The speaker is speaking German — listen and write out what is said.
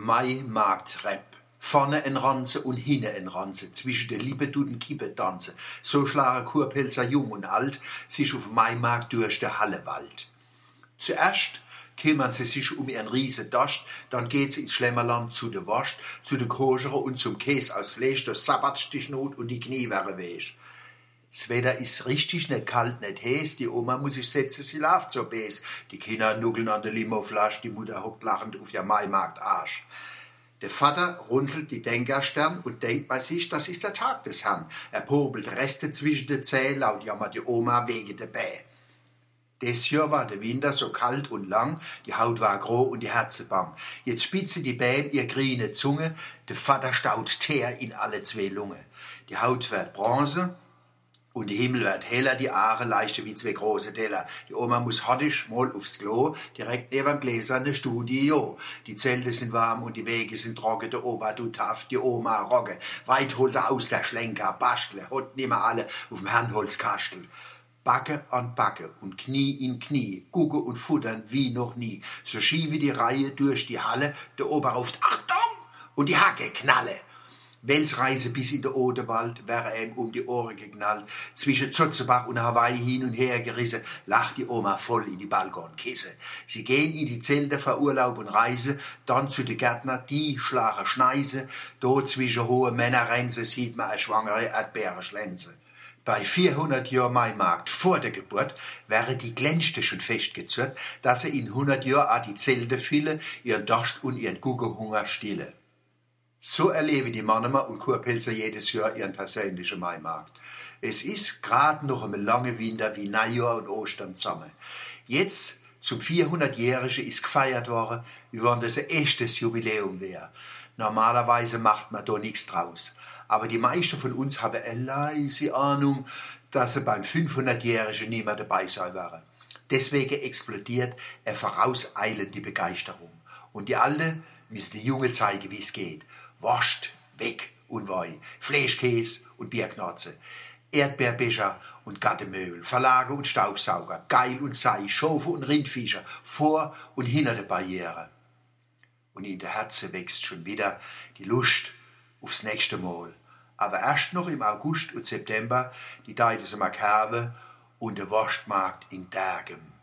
Mai Markt Rap. Vorne ein Ranze und hinne ein Ranze, zwischen der Liebe tut Kippe tanze. So schlagen Kurpelzer jung und alt sich auf Maimarkt durch der Hallewald. Zuerst kümmern sie sich um ihren riesen Dost, dann geht's ins Schlemmerland zu der Wurst, zu der Koschere und zum Käse aus Fleisch, die Schnut und die Knie wäre weg. Das Wetter ist richtig nicht kalt, nicht heiß. Die Oma muss sich setzen, sie läuft so bes. Die Kinder nuckeln an der Limoflasche, die Mutter hockt lachend auf der Maimarkt Arsch. Der Vater runzelt die Denkerstern und denkt bei sich, das ist der Tag des Herrn. Er popelt Reste zwischen den Zähnen, laut jammert die Oma wegen der Bä. Des Jahr war der Winter so kalt und lang, die Haut war groh und die Herze bang. Jetzt spitze die Bäm ihr grüne Zunge, der Vater staut Teer in alle zwei Lunge. Die Haut wird Bronze, und der Himmel wird heller, die Aare leichter wie zwei große Teller. Die Oma muss hottisch mal aufs Klo, direkt neben gläserne Studio. Die Zelte sind warm und die Wege sind trocken. Der Opa tut taff, die Oma rogge. Weit holt er aus der Schlenker, Bastle, hot nimmer alle auf dem Herrenholzkastel. Backe an Backe und Knie in Knie, gucke und futtern wie noch nie. So schiebe die Reihe durch die Halle, der Opa ruft Achtung und die Hacke knalle. Weltreise bis in den Odewald wäre ihm um die Ohren geknallt. Zwischen Zotzebach und Hawaii hin und her gerissen, lacht die Oma voll in die Balkonkisse. Sie gehen in die Zelte für Urlaub und Reise, dann zu den Gärtner, die schlagen Schneise. Dort zwischen hohe Männerrenze sieht man eine schwangere Erdbeere schlänze. Bei 400 Jahren Maimarkt vor der Geburt wäre die glänzte schon festgezurrt, dass er in 100 Jahren auch die Zelte fülle, ihren Durst und ihren Guggehunger stille. So erleben die Mannemer und Kurpelzer jedes Jahr ihren persönlichen Maimarkt. Es ist gerade noch ein lange Winter wie Neujahr und Ostern zusammen. Jetzt, zum 400-Jährigen, ist gefeiert worden, wie wenn das ein echtes Jubiläum wäre. Normalerweise macht man da nichts draus. Aber die meisten von uns haben eine leise Ahnung, dass sie beim 500-Jährigen nicht mehr dabei sein werden. Deswegen explodiert eine vorauseilende Begeisterung. Und die Alte müssen die Junge zeigen, wie es geht. Wurst, weg und wei, Fleischkäse und Bierknarze, Erdbeerbecher und Gattemöbel, Verlage und Staubsauger, Geil und Sei, Schofe und Rindviecher, vor und hinter der Barriere. Und in der Herze wächst schon wieder die Lust aufs nächste Mal. Aber erst noch im August und September die Deide Kerbe und der Wurstmarkt in Dergem.